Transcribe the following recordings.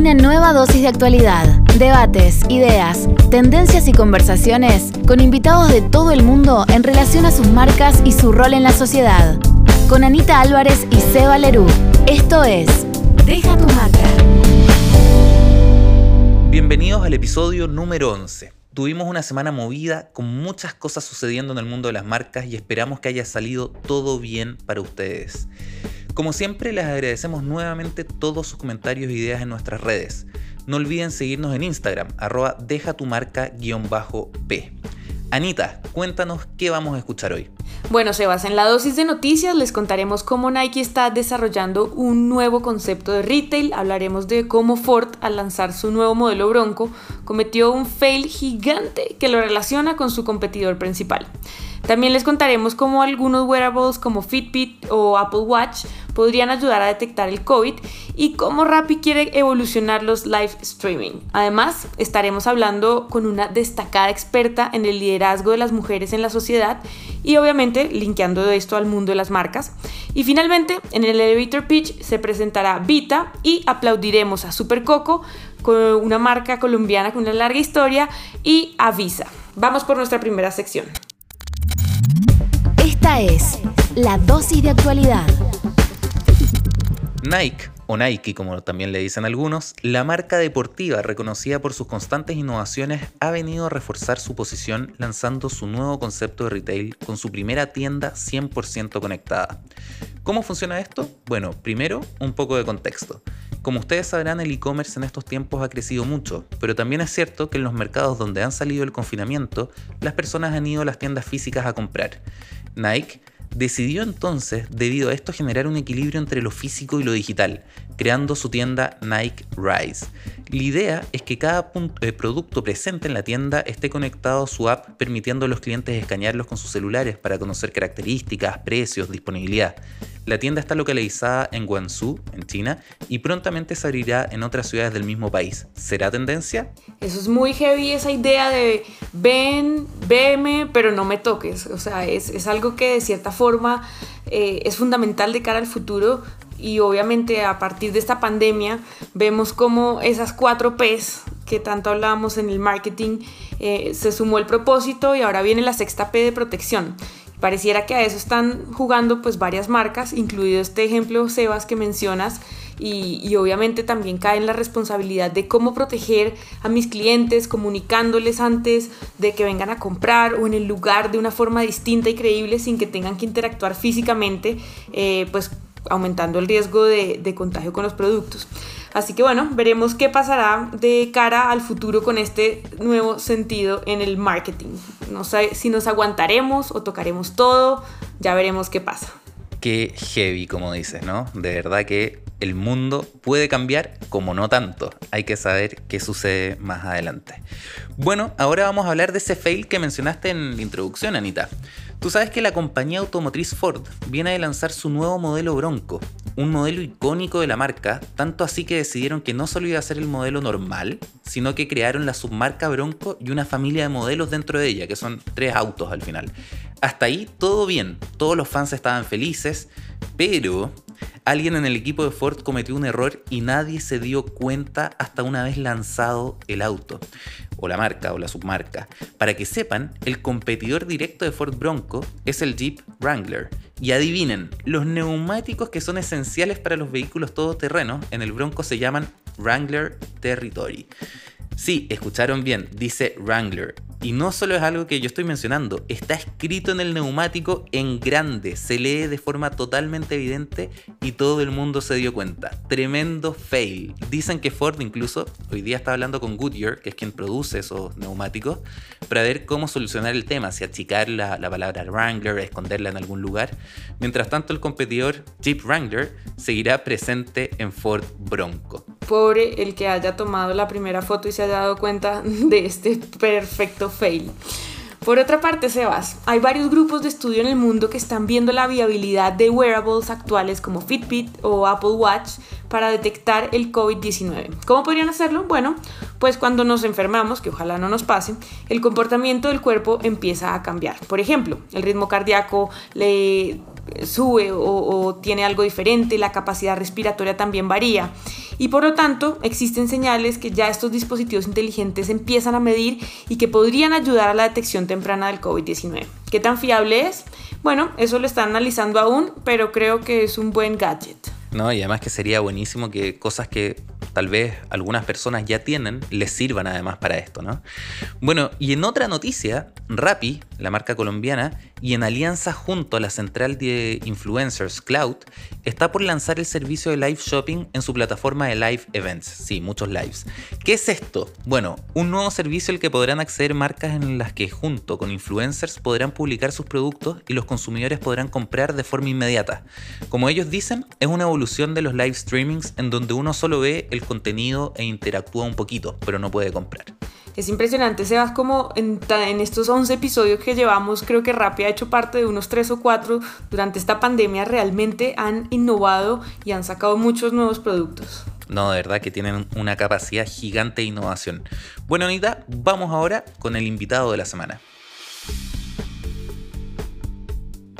Una nueva dosis de actualidad, debates, ideas, tendencias y conversaciones con invitados de todo el mundo en relación a sus marcas y su rol en la sociedad. Con Anita Álvarez y Seba Lerú. Esto es Deja tu marca. Bienvenidos al episodio número 11. Tuvimos una semana movida con muchas cosas sucediendo en el mundo de las marcas y esperamos que haya salido todo bien para ustedes. Como siempre, les agradecemos nuevamente todos sus comentarios e ideas en nuestras redes. No olviden seguirnos en Instagram, arroba deja tu marca-p. Anita, cuéntanos qué vamos a escuchar hoy. Bueno, Sebas, en la dosis de noticias les contaremos cómo Nike está desarrollando un nuevo concepto de retail, hablaremos de cómo Ford al lanzar su nuevo modelo Bronco cometió un fail gigante que lo relaciona con su competidor principal. También les contaremos cómo algunos wearables como Fitbit o Apple Watch podrían ayudar a detectar el COVID y cómo Rappi quiere evolucionar los live streaming. Además, estaremos hablando con una destacada experta en el liderazgo de las mujeres en la sociedad y obviamente linkeando esto al mundo de las marcas. Y finalmente, en el elevator pitch se presentará Vita y aplaudiremos a Super Coco, una marca colombiana con una larga historia, y a Visa. Vamos por nuestra primera sección. Esta es la dosis de actualidad. Nike, o Nike como también le dicen algunos, la marca deportiva reconocida por sus constantes innovaciones ha venido a reforzar su posición lanzando su nuevo concepto de retail con su primera tienda 100% conectada. ¿Cómo funciona esto? Bueno, primero un poco de contexto. Como ustedes sabrán, el e-commerce en estos tiempos ha crecido mucho, pero también es cierto que en los mercados donde han salido el confinamiento, las personas han ido a las tiendas físicas a comprar. Nike Decidió entonces, debido a esto, generar un equilibrio entre lo físico y lo digital, creando su tienda Nike Rise. La idea es que cada eh, producto presente en la tienda esté conectado a su app, permitiendo a los clientes escanearlos con sus celulares para conocer características, precios, disponibilidad. La tienda está localizada en Guangzhou, en China, y prontamente se abrirá en otras ciudades del mismo país. ¿Será tendencia? Eso es muy heavy, esa idea de ven, veme, pero no me toques. O sea, es, algo que de cierta forma eh, es fundamental de cara al futuro y obviamente a partir de esta pandemia vemos como esas cuatro P's que tanto hablábamos en el marketing eh, se sumó el propósito y ahora viene la sexta P de protección. Pareciera que a eso están jugando pues varias marcas, incluido este ejemplo Sebas que mencionas, y, obviamente también cae en la responsabilidad de cómo proteger a mis clientes, comunicándoles antes de que vengan a comprar o en el lugar de una forma distinta y creíble sin que tengan que interactuar físicamente, eh, pues aumentando el riesgo de, de contagio con los productos. Así que bueno, veremos qué pasará de cara al futuro con este nuevo sentido en el marketing. No sé si nos aguantaremos o tocaremos todo, ya veremos qué pasa. Qué heavy, como dices, ¿no? De verdad que el mundo puede cambiar como no tanto. Hay que saber qué sucede más adelante. Bueno, ahora vamos a hablar de ese fail que mencionaste en la introducción, Anita. Tú sabes que la compañía automotriz Ford viene a lanzar su nuevo modelo Bronco, un modelo icónico de la marca, tanto así que decidieron que no solo iba a ser el modelo normal, sino que crearon la submarca Bronco y una familia de modelos dentro de ella, que son tres autos al final. Hasta ahí todo bien, todos los fans estaban felices, pero alguien en el equipo de Ford cometió un error y nadie se dio cuenta hasta una vez lanzado el auto, o la marca o la submarca. Para que sepan, el competidor directo de Ford Bronco es el Jeep Wrangler. Y adivinen, los neumáticos que son esenciales para los vehículos todoterrenos en el Bronco se llaman Wrangler Territory. Sí, escucharon bien, dice Wrangler. Y no solo es algo que yo estoy mencionando, está escrito en el neumático en grande, se lee de forma totalmente evidente y todo el mundo se dio cuenta. Tremendo fail. Dicen que Ford incluso hoy día está hablando con Goodyear, que es quien produce esos neumáticos, para ver cómo solucionar el tema, si achicar la, la palabra Wrangler, esconderla en algún lugar. Mientras tanto, el competidor Jeep Wrangler seguirá presente en Ford Bronco. Pobre el que haya tomado la primera foto y se haya dado cuenta de este perfecto fail. Por otra parte, Sebas, hay varios grupos de estudio en el mundo que están viendo la viabilidad de wearables actuales como Fitbit o Apple Watch para detectar el COVID-19. ¿Cómo podrían hacerlo? Bueno, pues cuando nos enfermamos, que ojalá no nos pase, el comportamiento del cuerpo empieza a cambiar. Por ejemplo, el ritmo cardíaco le sube o, o tiene algo diferente, la capacidad respiratoria también varía y por lo tanto existen señales que ya estos dispositivos inteligentes empiezan a medir y que podrían ayudar a la detección temprana del COVID-19. ¿Qué tan fiable es? Bueno, eso lo están analizando aún, pero creo que es un buen gadget. No, y además que sería buenísimo que cosas que tal vez algunas personas ya tienen, les sirvan además para esto, ¿no? Bueno, y en otra noticia, Rappi, la marca colombiana, y en alianza junto a la central de influencers Cloud, está por lanzar el servicio de live shopping en su plataforma de live events. Sí, muchos lives. ¿Qué es esto? Bueno, un nuevo servicio al que podrán acceder marcas en las que junto con influencers podrán publicar sus productos y los consumidores podrán comprar de forma inmediata. Como ellos dicen, es una evolución de los live streamings en donde uno solo ve el contenido e interactúa un poquito, pero no puede comprar. Es impresionante, Sebas, como en, en, estos 11 episodios que llevamos, creo que Rappi ha hecho parte de unos 3 o 4 durante esta pandemia, realmente han innovado y han sacado muchos nuevos productos. No, de verdad que tienen una capacidad gigante de innovación. Bueno, Anita, vamos ahora con el invitado de la semana.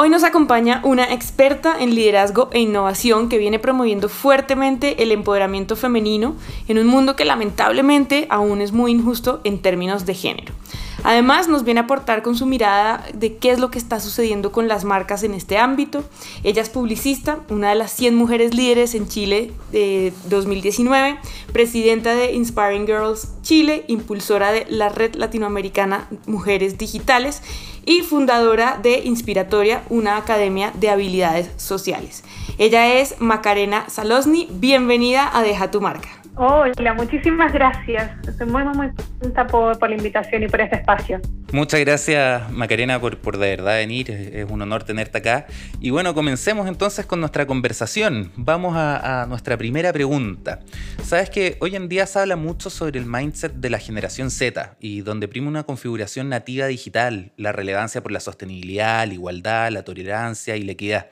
Hoy nos acompaña una experta en liderazgo e innovación que viene promoviendo fuertemente el empoderamiento femenino en un mundo que lamentablemente aún es muy injusto en términos de género. Además, nos viene a aportar con su mirada de qué es lo que está sucediendo con las marcas en este ámbito. Ella es publicista, una de las 100 mujeres líderes en Chile de 2019, presidenta de Inspiring Girls Chile, impulsora de la Red Latinoamericana Mujeres Digitales y fundadora de Inspiratoria, una academia de habilidades sociales. Ella es Macarena Salosni. Bienvenida a Deja tu marca. Hola, muchísimas gracias. Estoy muy, muy, contenta por, por, la invitación y por este espacio. Muchas gracias, Macarena, por, por de verdad venir. Es un honor tenerte acá. Y bueno, comencemos entonces con nuestra conversación. Vamos a, a nuestra primera pregunta. Sabes que hoy en día se habla mucho sobre el mindset de la generación Z y donde prima una configuración nativa digital, la relevancia por la sostenibilidad, la igualdad, la tolerancia y la equidad.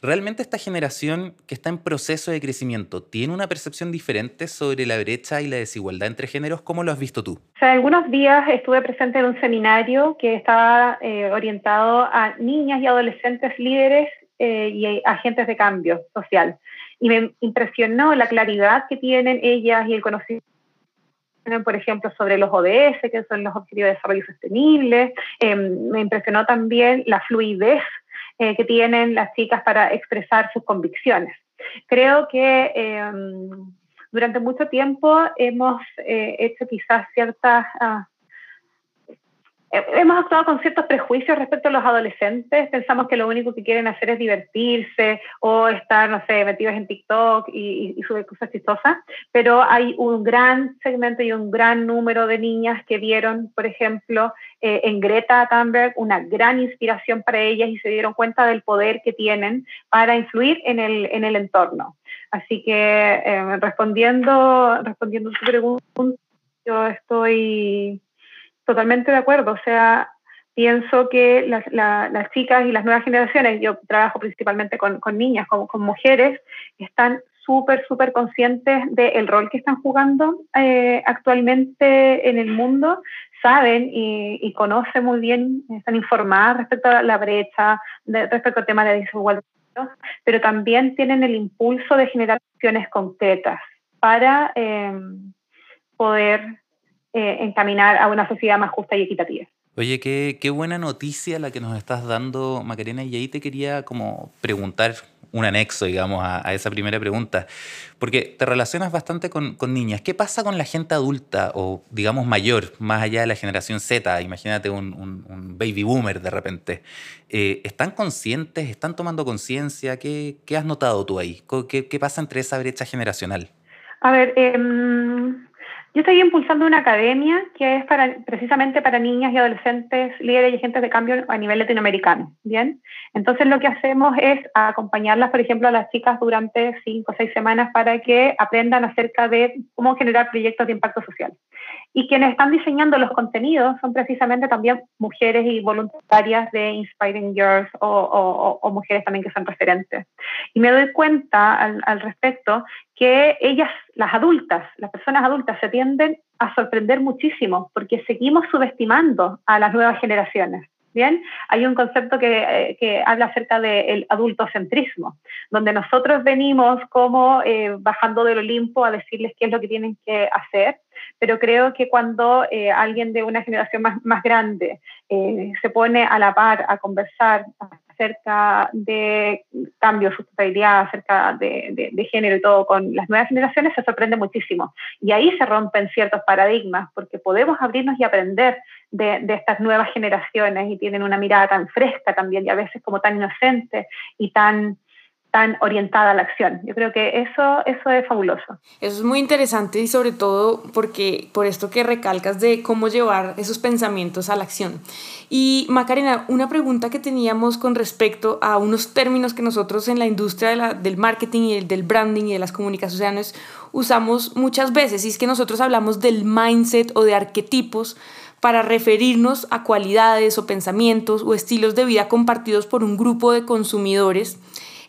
¿Realmente esta generación que está en proceso de crecimiento tiene una percepción diferente sobre la brecha y la desigualdad entre géneros? ¿Cómo lo has visto tú? O sea, algunos días estuve presente en un seminario que estaba eh, orientado a niñas y adolescentes líderes eh, y agentes de cambio social. Y me impresionó la claridad que tienen ellas y el conocimiento por ejemplo, sobre los ODS, que son los Objetivos de Desarrollo Sostenible. Eh, me impresionó también la fluidez eh, que tienen las chicas para expresar sus convicciones. Creo que em, durante mucho tiempo hemos eh, hecho quizás ciertas ah, hemos actuado con ciertos prejuicios respecto a los adolescentes. Pensamos que lo único que quieren hacer es divertirse o estar, no sé, metidos en TikTok y, y, subir cosas chistosas. Pero hay un gran segmento y un gran número de niñas que vieron, por ejemplo, eh, en Greta Thunberg una gran inspiración para ellas y se dieron cuenta del poder que tienen para influir en el, en el entorno. Así que eh, respondiendo, respondiendo a pregunta, yo estoy totalmente de acuerdo. O sea, pienso que las, las chicas y las nuevas generaciones, yo trabajo principalmente con, niñas, con, mujeres, están súper, súper conscientes del rol que están jugando eh, actualmente en el mundo, saben y, conocen muy bien, están informadas respecto a la brecha, respecto al tema de desigualdad, pero también tienen el impulso de generar acciones concretas para eh, poder eh, encaminar a una sociedad más justa y equitativa. Oye, qué, qué, buena noticia la que nos estás dando, Macarena, y ahí te quería como preguntar un anexo, digamos, a, a esa primera pregunta, porque te relacionas bastante con, con, niñas. ¿Qué pasa con la gente adulta o, digamos, mayor, más allá de la generación Z? Imagínate un, un, un baby boomer de repente. Eh, ¿Están conscientes? ¿Están tomando conciencia? ¿Qué, ¿Qué, has notado tú ahí? ¿Qué, ¿Qué, pasa entre esa brecha generacional? A ver, eh, yo estoy impulsando una academia que es para, precisamente para niñas y adolescentes líderes y agentes de cambio a nivel latinoamericano, ¿bien? Entonces lo que hacemos es acompañarlas, por ejemplo, a las chicas durante cinco o seis semanas para que aprendan acerca de cómo generar proyectos de impacto social. Y quienes están diseñando los contenidos son precisamente también mujeres y voluntarias de Inspiring Girls o, mujeres también que son referentes. Y me doy cuenta al, respecto que ellas, las adultas, las personas adultas, se tienden a sorprender muchísimo porque seguimos subestimando a las nuevas generaciones. Bien, hay un concepto que, eh, habla acerca del adultocentrismo, donde nosotros venimos como eh, bajando del Olimpo a decirles qué es lo que tienen que hacer, pero creo que cuando eh, alguien de una generación más, más grande se pone a la par a conversar acerca de cambio, sustentabilidad, acerca de, de, género y todo con las nuevas generaciones, se sorprende muchísimo. Y ahí se rompen ciertos paradigmas, porque podemos abrirnos y aprender de, de, estas nuevas generaciones y tienen una mirada tan fresca también y a veces como tan inocente y tan tan orientada a la acción. Yo creo que eso, eso es fabuloso. Eso es muy interesante y sobre todo porque por esto que recalcas de cómo llevar esos pensamientos a la acción. Y Macarena, una pregunta que teníamos con respecto a unos términos que nosotros en la industria del marketing y del branding y de las comunicaciones usamos muchas veces y es que nosotros hablamos del mindset o de arquetipos para referirnos a cualidades o pensamientos o estilos de vida compartidos por un grupo de consumidores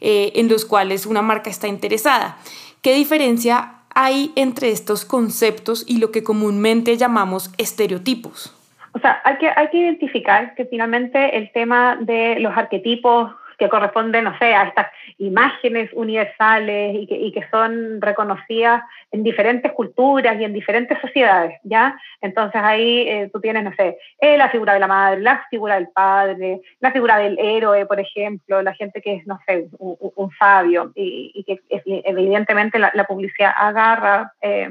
eh, en los cuales una marca está interesada. ¿Qué diferencia hay entre estos conceptos y lo que comúnmente llamamos estereotipos? O sea, hay que, hay que identificar que finalmente el tema de los arquetipos que corresponden, no sé, a estas imágenes universales y que, y que son reconocidas en diferentes culturas y en diferentes sociedades, ¿ya? Entonces ahí eh, tú tienes, no sé, eh, la figura de la madre, la figura del padre, la figura del héroe, por ejemplo, la gente que es, no sé, un, sabio y, y, que evidentemente la, la publicidad agarra. Eh,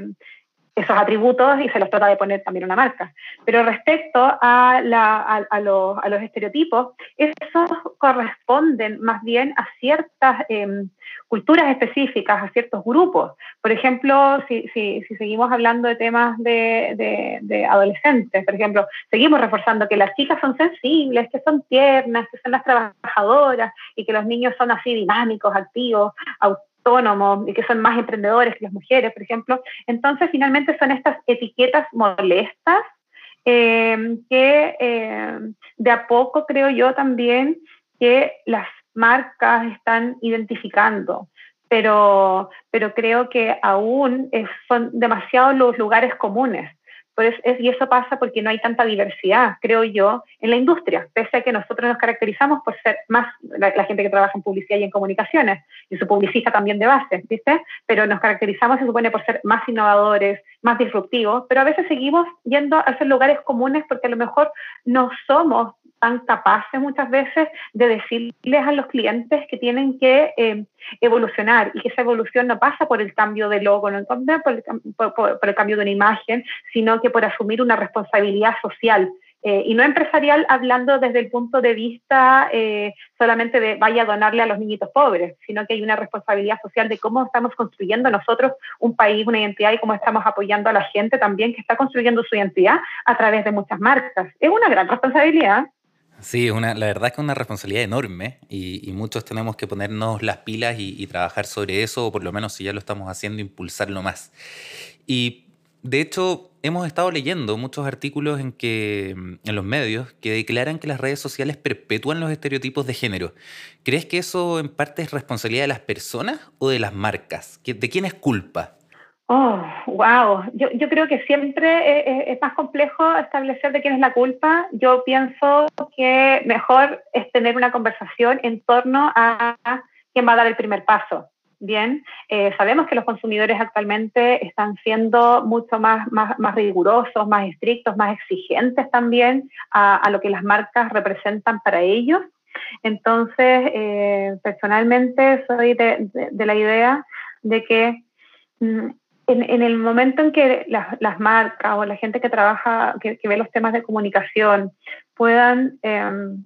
esos atributos y se los trata de poner también una marca. Pero respecto a, la, a, los, a los, estereotipos, esos corresponden más bien a ciertas em, culturas específicas, a ciertos grupos. Por ejemplo, si, si, si seguimos hablando de temas de, de, de, adolescentes, por ejemplo, seguimos reforzando que las chicas son sensibles, que son tiernas, que son las trabajadoras y que los niños son así dinámicos, activos, autónomos y que son más emprendedores que las mujeres, por ejemplo. Entonces, finalmente son estas etiquetas molestas eh, que eh, de a poco creo yo también que las marcas están identificando. Pero, pero creo que aún son demasiados los lugares comunes y eso pasa porque no hay tanta diversidad, creo yo, en la industria, pese a que nosotros nos caracterizamos por ser más la, gente que trabaja en publicidad y en comunicaciones, y su publicista también de base, ¿viste? Pero nos caracterizamos, se supone, por ser más innovadores, más disruptivos, pero a veces seguimos yendo a esos lugares comunes porque a lo mejor no somos tan capaces muchas veces de decirles a los clientes que tienen que eh, evolucionar y que esa evolución no pasa por el cambio de logo, no por el, por, el cambio de una imagen, sino que por asumir una responsabilidad social. Eh, y no empresarial hablando desde el punto de vista eh, solamente de vaya a donarle a los niñitos pobres, sino que hay una responsabilidad social de cómo estamos construyendo nosotros un país, una identidad y cómo estamos apoyando a la gente también que está construyendo su identidad a través de muchas marcas. Es una gran responsabilidad. Sí, una, la verdad es que es una responsabilidad enorme y, muchos tenemos que ponernos las pilas y, trabajar sobre eso, o por lo menos si ya lo estamos haciendo, impulsarlo más. Y de hecho, hemos estado leyendo muchos artículos en, que, en los medios que declaran que las redes sociales perpetúan los estereotipos de género. ¿Crees que eso en parte es responsabilidad de las personas o de las marcas? ¿De quién es culpa? Oh, wow. Yo, creo que siempre es, más complejo establecer de quién es la culpa. Yo pienso que mejor es tener una conversación en torno a quién va a dar el primer paso. Bien, eh, sabemos que los consumidores actualmente están siendo mucho más, más, más rigurosos, más estrictos, más exigentes también a, lo que las marcas representan para ellos. Entonces, eh, personalmente soy de, de, de, la idea de que mm, en, el momento en que las, marcas o la gente que trabaja, que, ve los temas de comunicación, puedan em,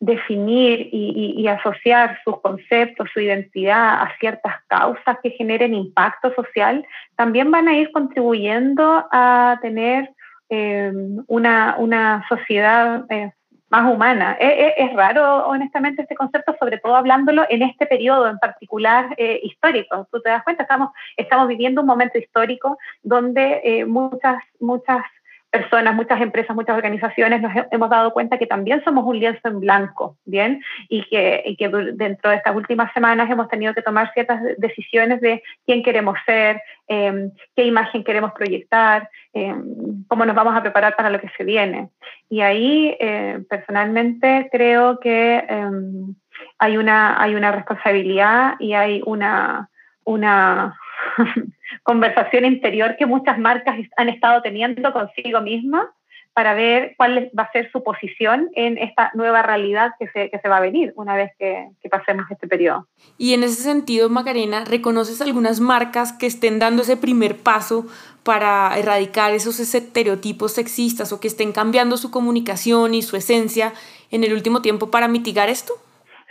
definir y, asociar sus conceptos, su identidad a ciertas causas que generen impacto social, también van a ir contribuyendo a tener em, una, una, sociedad eh, más humana. Es, raro, honestamente, este concepto, sobre todo hablándolo en este periodo en particular eh, histórico. Tú te das cuenta, estamos, estamos viviendo un momento histórico donde eh, muchas, muchas personas, muchas empresas, muchas organizaciones nos hemos dado cuenta que también somos un lienzo en blanco, ¿bien? Y que, que dentro de estas últimas semanas hemos tenido que tomar ciertas decisiones de quién queremos ser, em, qué imagen queremos proyectar, em, cómo nos vamos a preparar para lo que se viene. Y ahí, eh, personalmente, creo que em, hay, una, hay una responsabilidad y hay una, una conversación interior que muchas marcas han estado teniendo consigo mismas para ver cuál va a ser su posición en esta nueva realidad que se, que se va a venir una vez que, que, pasemos este periodo. Y en ese sentido, Macarena, ¿reconoces algunas marcas que estén dando ese primer paso para erradicar esos estereotipos sexistas o que estén cambiando su comunicación y su esencia en el último tiempo para mitigar esto?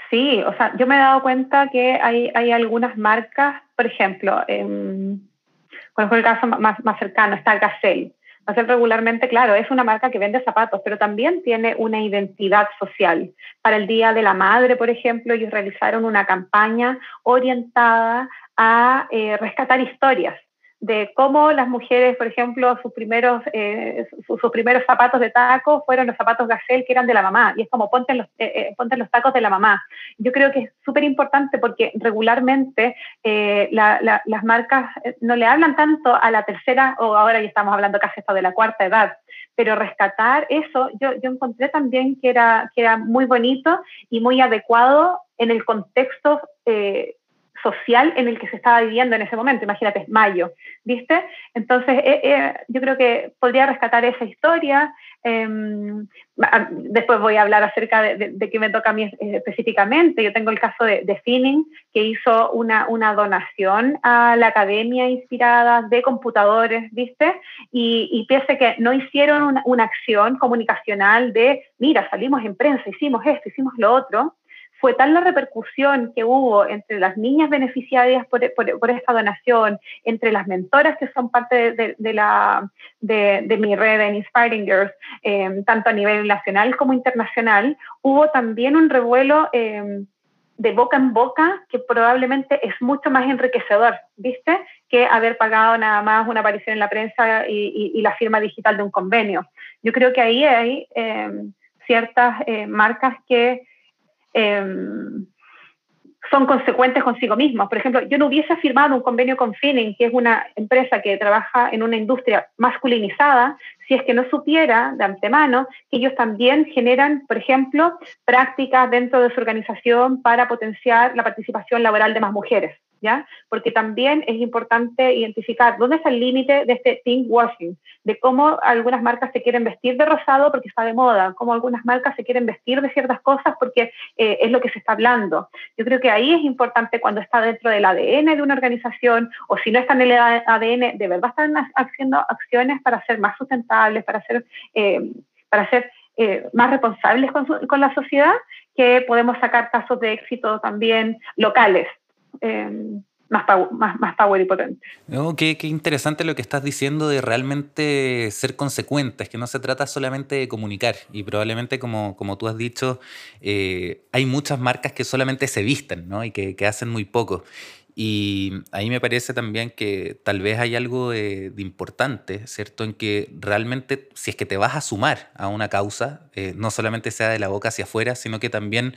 Sí, o sea, yo me he dado cuenta que hay, hay algunas marcas, por ejemplo, eh, con el caso más, más cercano está Gazelle. Gazelle regularmente, claro, es una marca que vende zapatos, pero también tiene una identidad social. Para el Día de la Madre, por ejemplo, ellos realizaron una campaña orientada a eh, rescatar historias de cómo las mujeres, por ejemplo, sus primeros, eh, sus, primeros zapatos de taco fueron los zapatos Gazelle que eran de la mamá. Y es como ponte los, eh, eh, ponte los tacos de la mamá. Yo creo que es súper importante porque regularmente las marcas no le hablan tanto a la tercera, o ahora ya estamos hablando casi hasta de la cuarta edad, pero rescatar eso, yo, yo encontré también que era, que era muy bonito y muy adecuado en el contexto social en el que se estaba viviendo en ese momento. Imagínate, es mayo, ¿viste? Entonces, eh, eh, yo creo que podría rescatar esa historia. Em, después voy a hablar acerca de, qué me toca a mí específicamente. Yo tengo el caso de, de Finning, que hizo una, una, donación a la academia inspirada de computadores, ¿viste? Y, y piense que no hicieron una, una acción comunicacional de, mira, salimos en prensa, hicimos esto, hicimos lo otro, fue tal la repercusión que hubo entre las niñas beneficiarias por, esta donación, entre las mentoras que son parte de, la, de, mi red en Inspiring Girls, em, tanto a nivel nacional como internacional, hubo también un revuelo em, de boca en boca que probablemente es mucho más enriquecedor, ¿viste? Que haber pagado nada más una aparición en la prensa y, la firma digital de un convenio. Yo creo que ahí hay em, ciertas eh, marcas que Em, son consecuentes consigo mismos. Por ejemplo, yo no hubiese firmado un convenio con Finning, que es una empresa que trabaja en una industria masculinizada, si es que no supiera de antemano que ellos también generan, por ejemplo, prácticas dentro de su organización para potenciar la participación laboral de más mujeres. Porque también es importante identificar dónde está el límite de este pink washing, de cómo algunas marcas se quieren vestir de rosado porque está de moda, cómo algunas marcas se quieren vestir de ciertas cosas porque eh, es lo que se está hablando. Yo creo que ahí es importante cuando está dentro del ADN de una organización o si no está en el ADN, de verdad están haciendo acciones para ser más sustentables, para ser, eh, para ser eh, más responsables con, con, la sociedad, que podemos sacar casos de éxito también locales. Em, más, más, más, power y potente. qué, interesante lo que estás diciendo de realmente ser consecuentes, que no se trata solamente de comunicar. Y probablemente, como, como tú has dicho, eh, hay muchas marcas que solamente se visten ¿no? y que, que, hacen muy poco. Y ahí me parece también que tal vez hay algo de, importante, ¿cierto? En que realmente, si es que te vas a sumar a una causa, eh, no solamente sea de la boca hacia afuera, sino que también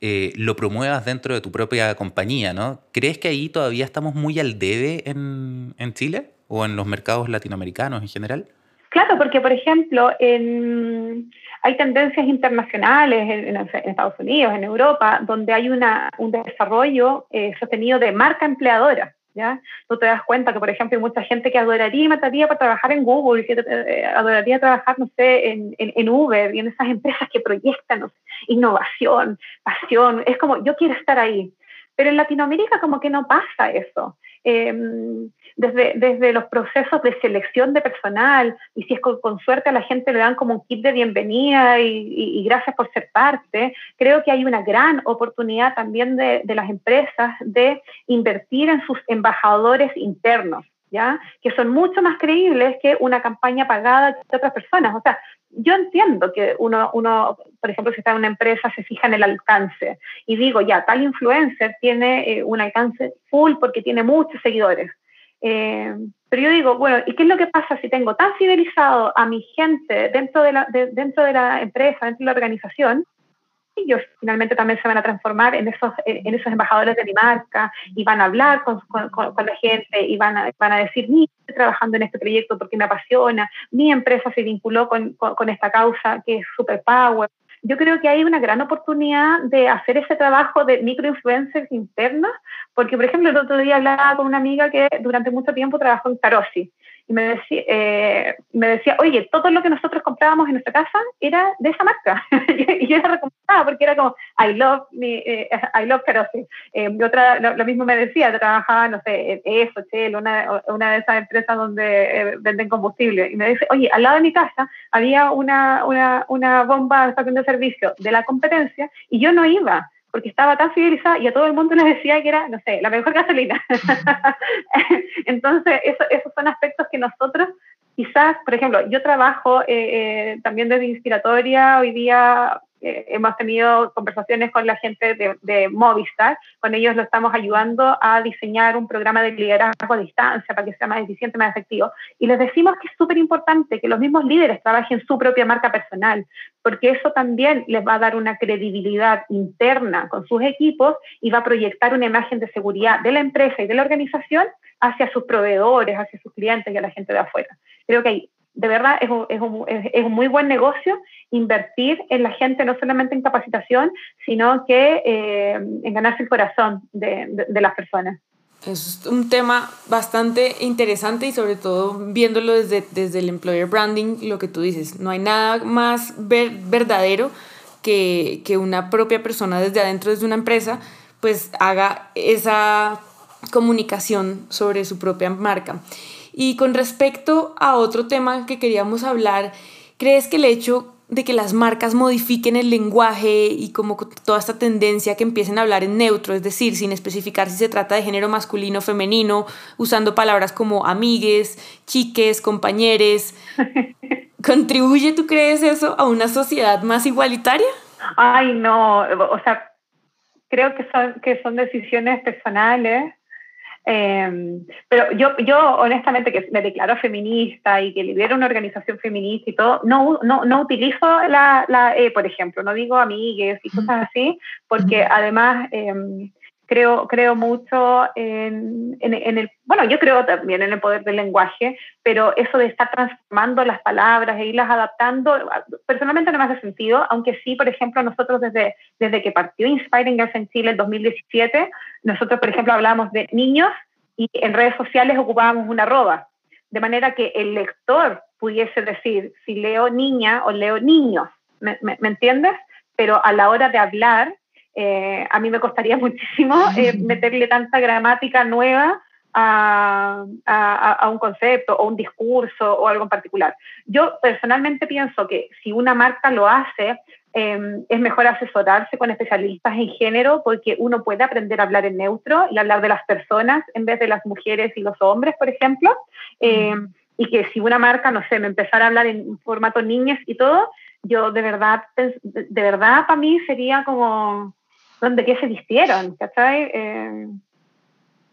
eh, lo promuevas dentro de tu propia compañía, ¿no? ¿Crees que ahí todavía estamos muy al debe en, Chile o en los mercados latinoamericanos en general? Claro, porque por ejemplo, en, hay tendencias internacionales en, Estados Unidos, en Europa, donde hay una, un desarrollo eh, sostenido de marca empleadora. ¿Ya? Tú te das cuenta que, por ejemplo, hay mucha gente que adoraría y mataría para trabajar en Google, que eh, adoraría trabajar, no sé, en, en, Uber y en esas empresas que proyectan innovación, pasión. Es como, yo quiero estar ahí. Pero en Latinoamérica como que no pasa eso. Em, desde, los procesos de selección de personal, y si es con, suerte a la gente le dan como un kit de bienvenida y, gracias por ser parte, creo que hay una gran oportunidad también de, de las empresas de invertir en sus embajadores internos. ¿Ya? que son mucho más creíbles que una campaña pagada de otras personas. O sea, yo entiendo que uno, uno, por ejemplo, si está en una empresa, se fija en el alcance y digo, ya, tal influencer tiene eh, un alcance full porque tiene muchos seguidores. Eh, pero yo digo, bueno, ¿y qué es lo que pasa si tengo tan fidelizado a mi gente dentro de la, dentro de la empresa, dentro de la organización? ellos finalmente también se van a transformar en esos, en esos embajadores de mi marca y van a hablar con, la gente y van a, van a decir, mi estoy trabajando en este proyecto porque me apasiona, mi empresa se vinculó con, con esta causa que es Superpower, yo creo que hay una gran oportunidad de hacer ese trabajo de microinfluencers internos, porque, por ejemplo, el otro día hablaba con una amiga que durante mucho tiempo trabajó en Carosi y me decía, eh, me decía, oye, todo lo que nosotros comprábamos en nuestra casa era de esa marca. y yo la recomendaba porque era como, I love, me, eh, I love Carosi. Eh, lo, mismo me decía, trabajaba, no sé, en ESO, Shell, una, una de esas empresas donde venden combustible. Y me dice, oye, al lado de mi casa había una, una, una bomba estación de servicio de la competencia y yo no iba porque estaba tan fidelizada y a todo el mundo les decía que era, no sé, la mejor gasolina. Entonces, eso, esos son aspectos que nosotros quizás, por ejemplo, yo trabajo eh, eh, también desde Inspiratoria, hoy día eh, hemos tenido conversaciones con la gente de, Movistar, con ellos lo estamos ayudando a diseñar un programa de liderazgo a distancia para que sea más eficiente, más efectivo. Y les decimos que es súper importante que los mismos líderes trabajen su propia marca personal, porque eso también les va a dar una credibilidad interna con sus equipos y va a proyectar una imagen de seguridad de la empresa y de la organización hacia sus proveedores, hacia sus clientes y a la gente de afuera. Creo que hay de verdad es un, es, un, es un, muy buen negocio invertir en la gente, no solamente en capacitación, sino que eh, en ganarse el corazón de, de, las personas. Es un tema bastante interesante y sobre todo viéndolo desde, desde el employer branding, lo que tú dices, no hay nada más ver, verdadero que, que una propia persona desde adentro de una empresa pues haga esa comunicación sobre su propia marca. Y con respecto a otro tema que queríamos hablar, ¿crees que el hecho de que las marcas modifiquen el lenguaje y como toda esta tendencia que empiecen a hablar en neutro, es decir, sin especificar si se trata de género masculino o femenino, usando palabras como amigues, chiques, compañeres, ¿contribuye, tú crees eso, a una sociedad más igualitaria? Ay, no, o sea, creo que son, que son decisiones personales Em, pero yo, yo honestamente que me declaro feminista y que lidero una organización feminista y todo, no, no, no utilizo la, la E, por ejemplo, no digo amigues y cosas así, porque además em, creo, creo mucho en, en, el, bueno, yo creo también en el poder del lenguaje, pero eso de estar transformando las palabras e irlas adaptando, personalmente no me hace sentido, aunque sí, por ejemplo, nosotros desde, desde que partió Inspiring Girls en Chile en 2017, nosotros, por ejemplo, hablábamos de niños y en redes sociales ocupábamos una arroba, de manera que el lector pudiese decir si leo niña o leo niños, ¿me, me, me entiendes? Pero a la hora de hablar, eh, a mí me costaría muchísimo eh, meterle tanta gramática nueva a, a, un concepto o un discurso o algo en particular. Yo personalmente pienso que si una marca lo hace, em, es mejor asesorarse con especialistas en género porque uno puede aprender a hablar en neutro y hablar de las personas en vez de las mujeres y los hombres, por ejemplo. Em, y que si una marca, no sé, me empezara a hablar en formato niñas y todo, yo de verdad, de verdad para mí sería como donde que se vistieron, ¿cachai? Eh,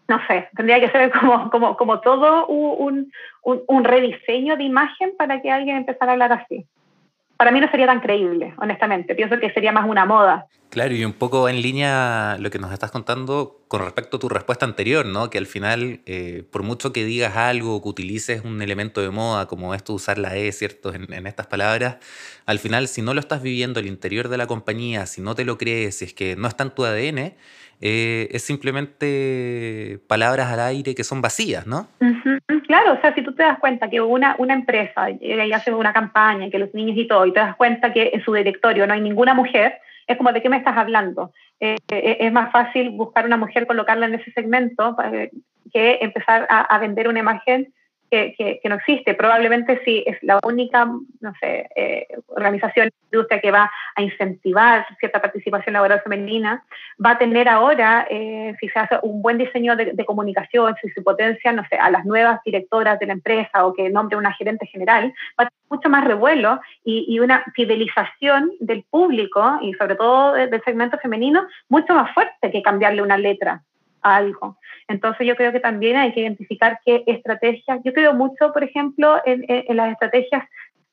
no sé, tendría que ser como, como, como todo un, un, rediseño de imagen para que alguien empezara a hablar así para mí no sería tan creíble, honestamente. Pienso que sería más una moda. Claro, y un poco en línea lo que nos estás contando con respecto a tu respuesta anterior, ¿no? Que al final, eh, por mucho que digas algo, que utilices un elemento de moda, como esto usar la E, ¿cierto? En, en, estas palabras, al final, si no lo estás viviendo al interior de la compañía, si no te lo crees, si es que no está en tu ADN, eh, es simplemente palabras al aire que son vacías, ¿no? Claro, o sea, si tú te das cuenta que una, una empresa y hace una campaña, que los niños y todo, y te das cuenta que en su directorio no hay ninguna mujer, es como, ¿de qué me estás hablando? Eh, eh, es más fácil buscar una mujer, colocarla en ese segmento, que empezar a vender una imagen que, no existe. Probablemente sí es la única, no sé, eh, organización industria que va a incentivar cierta participación laboral femenina, va a tener ahora, eh, si se hace un buen diseño de, comunicación, si se potencia, no sé, a las nuevas directoras de la empresa o que nombre una gerente general, va a tener mucho más revuelo y, y una fidelización del público y sobre todo del segmento femenino mucho más fuerte que cambiarle una letra. Algo. Entonces yo creo que también hay que identificar qué estrategias, yo creo mucho, por ejemplo, en, las estrategias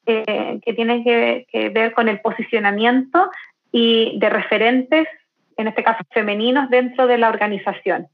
eh, que tienen que, ver con el posicionamiento y de referentes, en este caso femeninos, dentro de la organización.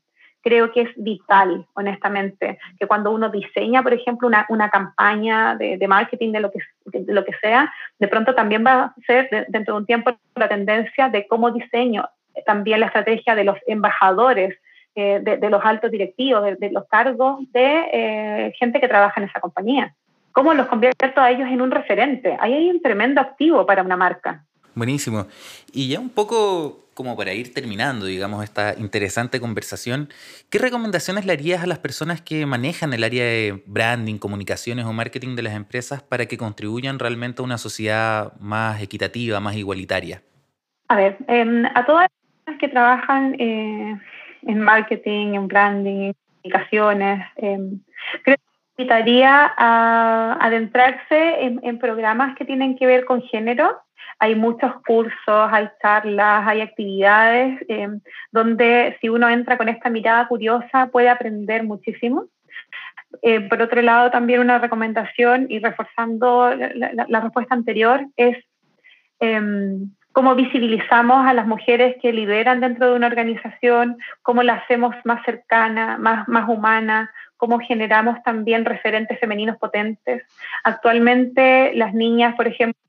Creo que es vital, honestamente, que cuando uno diseña, por ejemplo, una, una campaña de, marketing, de lo, que, de lo que sea, de pronto también va a ser dentro de un tiempo la tendencia de cómo diseño también la estrategia de los embajadores, eh, de, los altos directivos, de, los cargos de eh, gente que trabaja en esa compañía. ¿Cómo los convierto a ellos en un referente? Ahí hay un tremendo activo para una marca. Buenísimo. Y ya un poco como para ir terminando, digamos, esta interesante conversación, ¿qué recomendaciones le harías a las personas que manejan el área de branding, comunicaciones o marketing de las empresas para que contribuyan realmente a una sociedad más equitativa, más igualitaria? A ver, em, a todas las que trabajan eh, en marketing, en branding, en comunicaciones, em, creo que invitaría a adentrarse en programas que tienen que ver con género hay muchos cursos, hay charlas, hay actividades eh, donde si uno entra con esta mirada curiosa puede aprender muchísimo. Eh, por otro lado, también una recomendación y reforzando la, respuesta anterior es em, cómo visibilizamos a las mujeres que lideran dentro de una organización, cómo la hacemos más cercana, más, más humana, cómo generamos también referentes femeninos potentes. Actualmente las niñas, por ejemplo,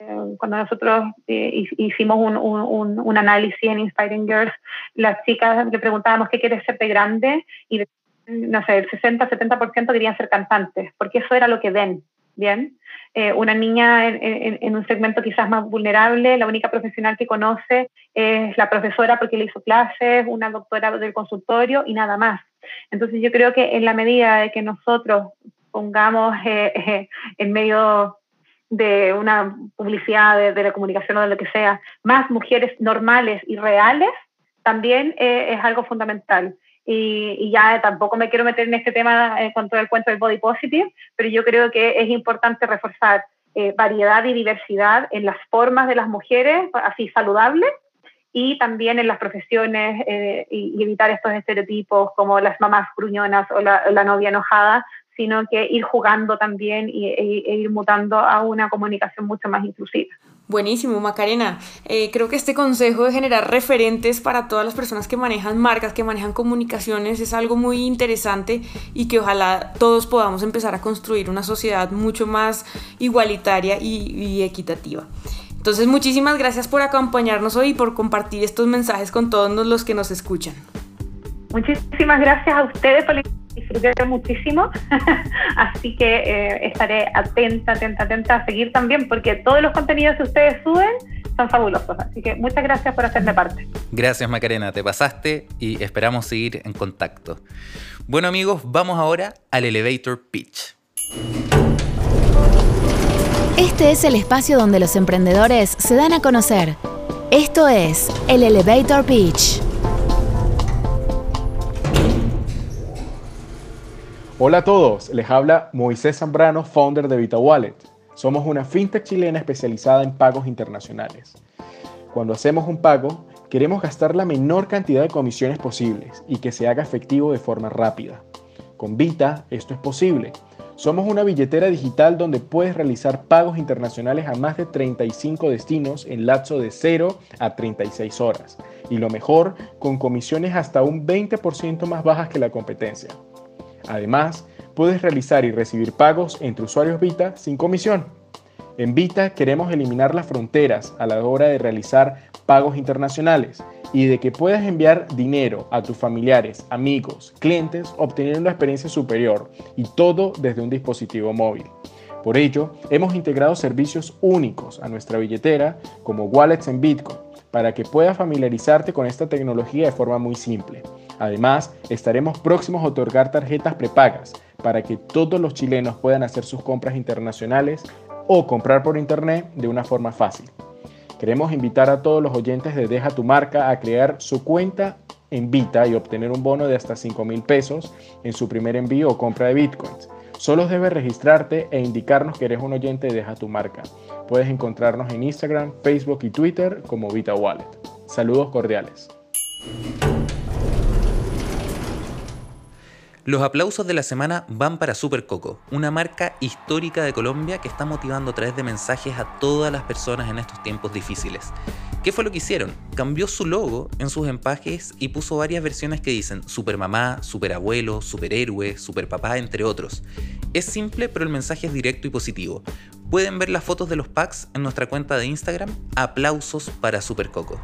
eh, cuando nosotros eh, hicimos un, un, un, análisis en Inspiring Girls, las chicas le preguntábamos qué quieres ser de grande y no sé, el 60-70% querían ser cantantes, porque eso era lo que ven, ¿bien? Eh, una niña en, un segmento quizás más vulnerable, la única profesional que conoce es la profesora porque le hizo clases, una doctora del consultorio y nada más. Entonces yo creo que en la medida de que nosotros pongamos en medio de una publicidad, de, la comunicación o de lo que sea, más mujeres normales y reales, también eh, es algo fundamental. Y, ya tampoco me quiero meter en este tema eh, con todo el cuento del body positive, pero yo creo que es importante reforzar eh, variedad y diversidad en las formas de las mujeres, así saludables, y también en las profesiones y, evitar estos estereotipos como las mamás gruñonas o la, la novia enojada, sino que ir jugando también y, e, e, ir mutando a una comunicación mucho más inclusiva. Buenísimo, Macarena. Eh, creo que este consejo de generar referentes para todas las personas que manejan marcas, que manejan comunicaciones, es algo muy interesante y que ojalá todos podamos empezar a construir una sociedad mucho más igualitaria y, y equitativa. Entonces, muchísimas gracias por acompañarnos hoy y por compartir estos mensajes con todos los que nos escuchan. Muchísimas gracias a ustedes por disfruté muchísimo, así que eh, estaré atenta, atenta, atenta a seguir también, porque todos los contenidos que ustedes suben son fabulosos, así que muchas gracias por hacerme parte. Gracias Macarena, te pasaste y esperamos seguir en contacto. Bueno amigos, vamos ahora al Elevator Pitch. Este es el espacio donde los emprendedores se dan a conocer. Esto es el Elevator Pitch. Hola a todos, les habla Moisés Zambrano, founder de Vita Wallet. Somos una fintech chilena especializada en pagos internacionales. Cuando hacemos un pago, queremos gastar la menor cantidad de comisiones posibles y que se haga efectivo de forma rápida. Con Vita esto es posible. Somos una billetera digital donde puedes realizar pagos internacionales a más de 35 destinos en lapso de 0 a 36 horas. Y lo mejor, con comisiones hasta un 20% más bajas que la competencia. Además, puedes realizar y recibir pagos entre usuarios Vita sin comisión. En Vita queremos eliminar las fronteras a la hora de realizar pagos internacionales y de que puedas enviar dinero a tus familiares, amigos, clientes, obteniendo una experiencia superior y todo desde un dispositivo móvil. Por ello, hemos integrado servicios únicos a nuestra billetera como wallets en Bitcoin para que puedas familiarizarte con esta tecnología de forma muy simple. Además, estaremos próximos a otorgar tarjetas prepagas para que todos los chilenos puedan hacer sus compras internacionales o comprar por internet de una forma fácil. Queremos invitar a todos los oyentes de Deja tu marca a crear su cuenta en Vita y obtener un bono de hasta 5 mil pesos en su primer envío o compra de bitcoins. Solo debes registrarte e indicarnos que eres un oyente de Deja tu marca. Puedes encontrarnos en Instagram, Facebook y Twitter como Vita Wallet. Saludos cordiales. Los aplausos de la semana van para Super Coco, una marca histórica de Colombia que está motivando a través de mensajes a todas las personas en estos tiempos difíciles. ¿Qué fue lo que hicieron? Cambió su logo en sus empaques y puso varias versiones que dicen super mamá, super abuelo, superhéroe, super papá, entre otros. Es simple, pero el mensaje es directo y positivo. Pueden ver las fotos de los packs en nuestra cuenta de Instagram. Aplausos para Super Coco.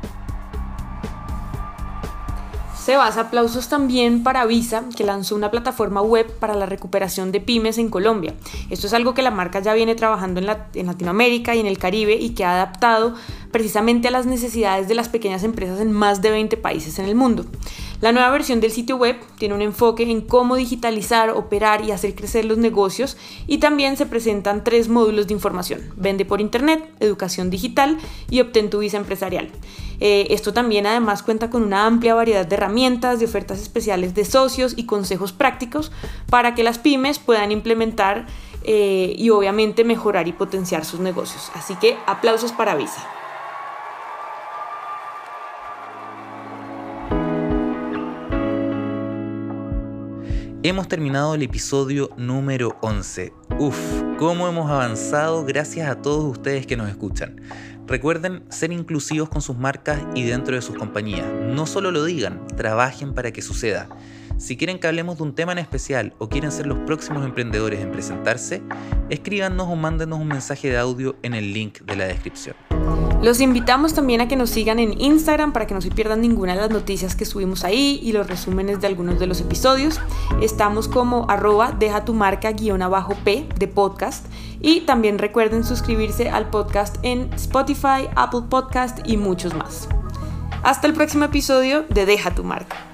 Sebas, aplausos también para Visa, que lanzó una plataforma web para la recuperación de pymes en Colombia. Esto es algo que la marca ya viene trabajando en, en, Latinoamérica y en el Caribe y que ha adaptado precisamente a las necesidades de las pequeñas empresas en más de 20 países en el mundo. La nueva versión del sitio web tiene un enfoque en cómo digitalizar, operar y hacer crecer los negocios y también se presentan tres módulos de información. Vende por Internet, educación digital y obtén tu visa empresarial. Eh, esto también además cuenta con una amplia variedad de herramientas, de ofertas especiales de socios y consejos prácticos para que las pymes puedan implementar eh, y obviamente mejorar y potenciar sus negocios. Así que aplausos para Visa. Hemos terminado el episodio número 11. Uf, cómo hemos avanzado gracias a todos ustedes que nos escuchan. Recuerden ser inclusivos con sus marcas y dentro de sus compañías. No solo lo digan, trabajen para que suceda. Si quieren que hablemos de un tema en especial o quieren ser los próximos emprendedores en presentarse, escríbanos o mándenos un mensaje de audio en el link de la descripción. Los invitamos también a que nos sigan en Instagram para que no se pierdan ninguna de las noticias que subimos ahí y los resúmenes de algunos de los episodios. Estamos como arroba deja tu marca guion abajo P de podcast. Y también recuerden suscribirse al podcast en Spotify, Apple Podcast y muchos más. Hasta el próximo episodio de Deja tu marca.